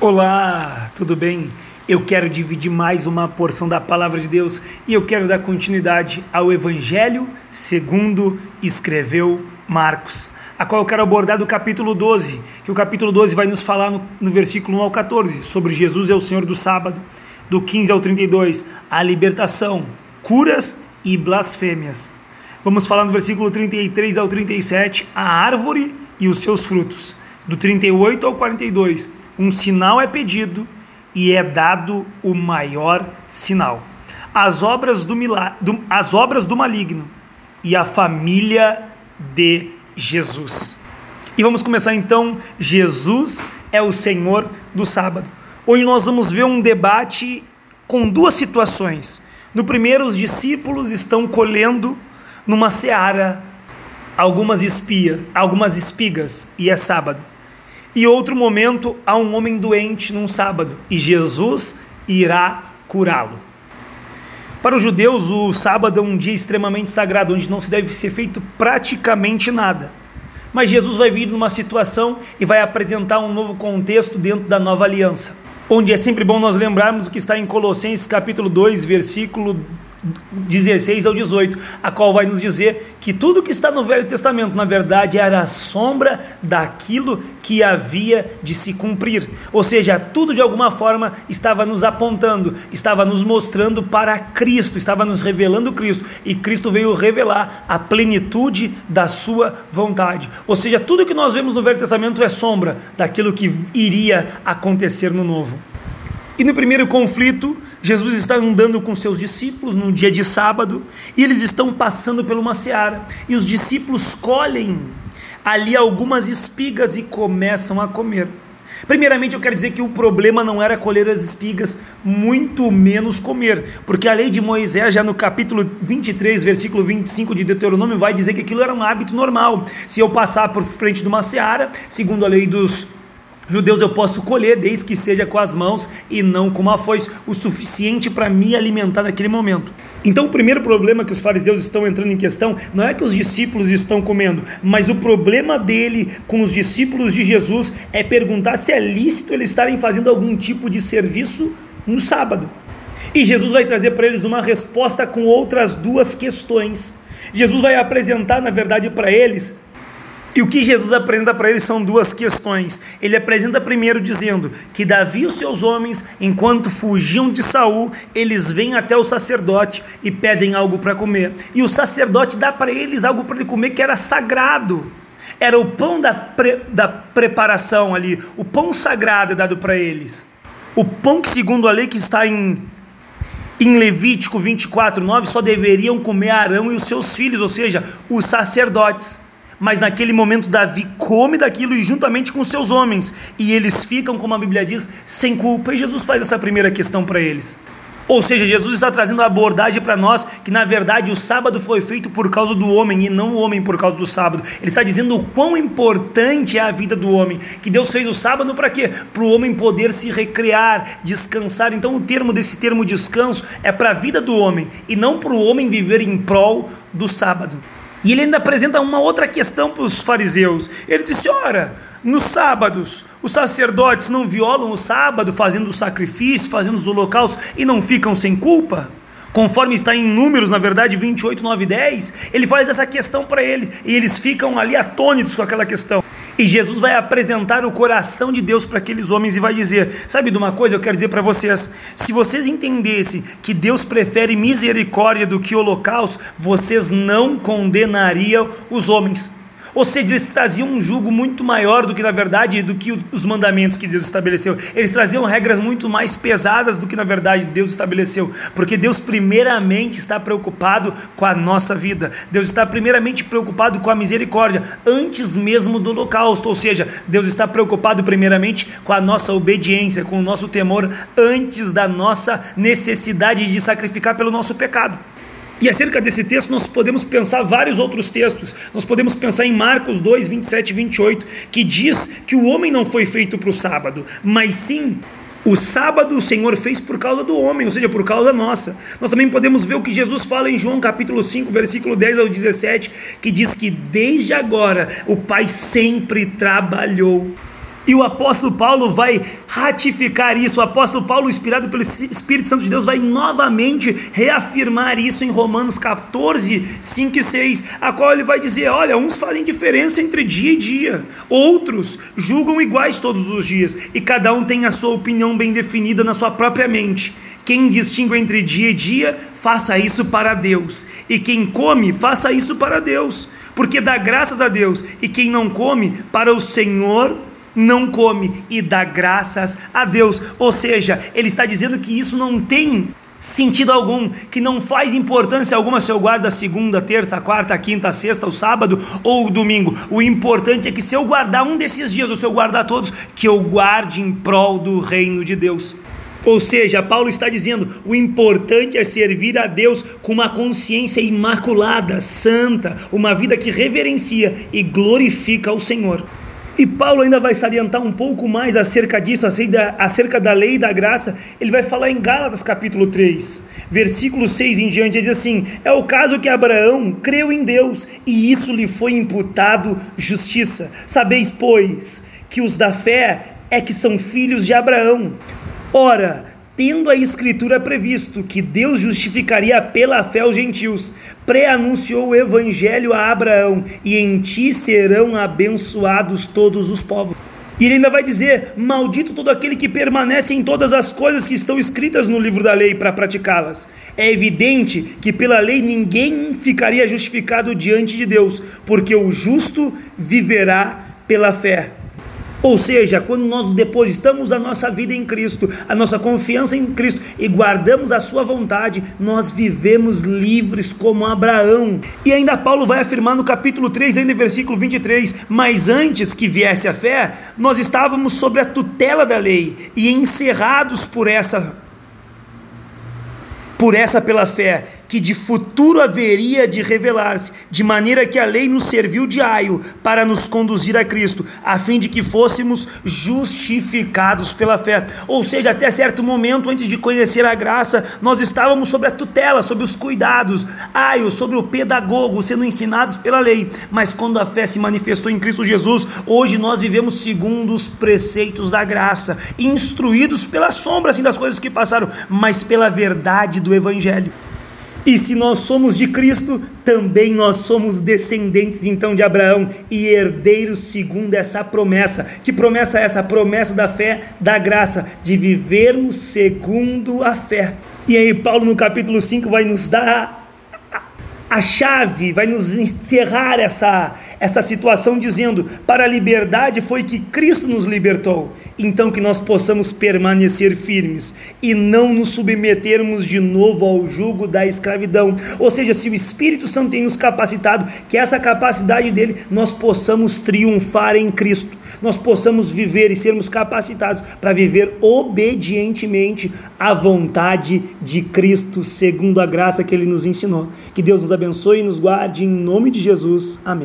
Olá, tudo bem? Eu quero dividir mais uma porção da palavra de Deus e eu quero dar continuidade ao Evangelho segundo escreveu Marcos, a qual eu quero abordar do capítulo 12, que o capítulo 12 vai nos falar no, no versículo 1 ao 14 sobre Jesus é o Senhor do sábado, do 15 ao 32, a libertação, curas e blasfêmias. Vamos falar no versículo 33 ao 37, a árvore e os seus frutos. Do 38 ao 42, um sinal é pedido e é dado o maior sinal. As obras do, do, as obras do maligno e a família de Jesus. E vamos começar então. Jesus é o Senhor do sábado. Hoje nós vamos ver um debate com duas situações. No primeiro, os discípulos estão colhendo numa seara algumas espias, algumas espigas, e é sábado. E outro momento, há um homem doente num sábado e Jesus irá curá-lo. Para os judeus, o sábado é um dia extremamente sagrado, onde não se deve ser feito praticamente nada. Mas Jesus vai vir numa situação e vai apresentar um novo contexto dentro da nova aliança, onde é sempre bom nós lembrarmos o que está em Colossenses capítulo 2, versículo 16 ao 18, a qual vai nos dizer que tudo que está no Velho Testamento, na verdade, era a sombra daquilo que havia de se cumprir. Ou seja, tudo de alguma forma estava nos apontando, estava nos mostrando para Cristo, estava nos revelando Cristo, e Cristo veio revelar a plenitude da sua vontade. Ou seja, tudo que nós vemos no Velho Testamento é sombra daquilo que iria acontecer no Novo. E no primeiro conflito, Jesus está andando com seus discípulos num dia de sábado e eles estão passando por uma seara. E os discípulos colhem ali algumas espigas e começam a comer. Primeiramente, eu quero dizer que o problema não era colher as espigas, muito menos comer, porque a lei de Moisés, já no capítulo 23, versículo 25 de Deuteronômio, vai dizer que aquilo era um hábito normal. Se eu passar por frente de uma seara, segundo a lei dos Judeus eu posso colher desde que seja com as mãos e não com uma foice, o suficiente para me alimentar naquele momento. Então, o primeiro problema que os fariseus estão entrando em questão não é que os discípulos estão comendo, mas o problema dele com os discípulos de Jesus é perguntar se é lícito eles estarem fazendo algum tipo de serviço no sábado. E Jesus vai trazer para eles uma resposta com outras duas questões. Jesus vai apresentar, na verdade, para eles e o que Jesus apresenta para eles são duas questões. Ele apresenta primeiro dizendo que Davi e os seus homens, enquanto fugiam de Saul, eles vêm até o sacerdote e pedem algo para comer. E o sacerdote dá para eles algo para comer que era sagrado. Era o pão da, pre, da preparação ali, o pão sagrado dado para eles. O pão que, segundo a lei que está em em Levítico 24, 9, só deveriam comer Arão e os seus filhos, ou seja, os sacerdotes mas naquele momento Davi come daquilo e juntamente com seus homens, e eles ficam, como a Bíblia diz, sem culpa. E Jesus faz essa primeira questão para eles. Ou seja, Jesus está trazendo a abordagem para nós que na verdade o sábado foi feito por causa do homem e não o homem por causa do sábado. Ele está dizendo o quão importante é a vida do homem, que Deus fez o sábado para quê? Para o homem poder se recrear, descansar. Então o termo desse termo descanso é para a vida do homem e não para o homem viver em prol do sábado. E ele ainda apresenta uma outra questão para os fariseus. Ele disse: Ora, nos sábados, os sacerdotes não violam o sábado, fazendo o sacrifício, fazendo os holocaustos e não ficam sem culpa? Conforme está em Números, na verdade, 28, 9 e 10, ele faz essa questão para eles e eles ficam ali atônitos com aquela questão. E Jesus vai apresentar o coração de Deus para aqueles homens e vai dizer: Sabe de uma coisa? Eu quero dizer para vocês: se vocês entendessem que Deus prefere misericórdia do que holocausto, vocês não condenariam os homens. Ou seja, eles traziam um jugo muito maior do que na verdade do que os mandamentos que Deus estabeleceu. Eles traziam regras muito mais pesadas do que na verdade Deus estabeleceu, porque Deus primeiramente está preocupado com a nossa vida. Deus está primeiramente preocupado com a misericórdia antes mesmo do holocausto, ou seja, Deus está preocupado primeiramente com a nossa obediência, com o nosso temor antes da nossa necessidade de sacrificar pelo nosso pecado. E acerca desse texto, nós podemos pensar vários outros textos. Nós podemos pensar em Marcos 2, 27 e 28, que diz que o homem não foi feito para o sábado, mas sim o sábado o Senhor fez por causa do homem, ou seja, por causa nossa. Nós também podemos ver o que Jesus fala em João capítulo 5, versículo 10 ao 17, que diz que desde agora o Pai sempre trabalhou E o apóstolo Paulo vai ratificar isso. O apóstolo Paulo, inspirado pelo Espírito Santo de Deus, vai novamente reafirmar isso em Romanos 14, 5 e 6, a qual ele vai dizer: olha, uns fazem diferença entre dia e dia, outros julgam iguais todos os dias, e cada um tem a sua opinião bem definida na sua própria mente. Quem distingue entre dia e dia, faça isso para Deus, e quem come, faça isso para Deus, porque dá graças a Deus, e quem não come, para o Senhor não come e dá graças a Deus. Ou seja, ele está dizendo que isso não tem sentido algum, que não faz importância alguma se eu guardo a segunda, terça, quarta, quinta, sexta, o sábado ou o domingo. O importante é que se eu guardar um desses dias ou se eu guardar todos, que eu guarde em prol do reino de Deus. Ou seja, Paulo está dizendo: o importante é servir a Deus com uma consciência imaculada, santa, uma vida que reverencia e glorifica o Senhor. E Paulo ainda vai salientar um pouco mais acerca disso, acerca da lei e da graça. Ele vai falar em Gálatas capítulo 3, versículo 6 em diante. Ele diz assim: É o caso que Abraão creu em Deus e isso lhe foi imputado justiça. Sabeis, pois, que os da fé é que são filhos de Abraão. Ora, tendo a Escritura previsto que Deus justificaria pela fé os gentios, pré-anunciou o Evangelho a Abraão, e em ti serão abençoados todos os povos. E ele ainda vai dizer: Maldito todo aquele que permanece em todas as coisas que estão escritas no livro da lei para praticá-las. É evidente que pela lei ninguém ficaria justificado diante de Deus, porque o justo viverá pela fé. Ou seja, quando nós depositamos a nossa vida em Cristo, a nossa confiança em Cristo e guardamos a Sua vontade, nós vivemos livres como Abraão. E ainda Paulo vai afirmar no capítulo 3, ainda versículo 23: Mas antes que viesse a fé, nós estávamos sob a tutela da lei e encerrados por essa por essa pela fé, que de futuro haveria de revelar-se, de maneira que a lei nos serviu de aio para nos conduzir a Cristo, a fim de que fôssemos justificados pela fé. Ou seja, até certo momento, antes de conhecer a graça, nós estávamos sob a tutela, sob os cuidados, aio, sobre o pedagogo, sendo ensinados pela lei. Mas quando a fé se manifestou em Cristo Jesus, hoje nós vivemos segundo os preceitos da graça, instruídos pela sombra assim, das coisas que passaram, mas pela verdade do Evangelho. E se nós somos de Cristo, também nós somos descendentes então de Abraão e herdeiros segundo essa promessa. Que promessa é essa? Promessa da fé, da graça, de vivermos segundo a fé. E aí, Paulo no capítulo 5 vai nos dar a chave, vai nos encerrar essa, essa situação dizendo: para a liberdade foi que Cristo nos libertou, então que nós possamos permanecer firmes e não nos submetermos de novo ao jugo da escravidão. Ou seja, se o Espírito Santo tem nos capacitado, que essa capacidade dele nós possamos triunfar em Cristo, nós possamos viver e sermos capacitados para viver obedientemente à vontade de Cristo, segundo a graça que ele nos ensinou. Que Deus nos abençoe e nos guarde em nome de Jesus. Amém.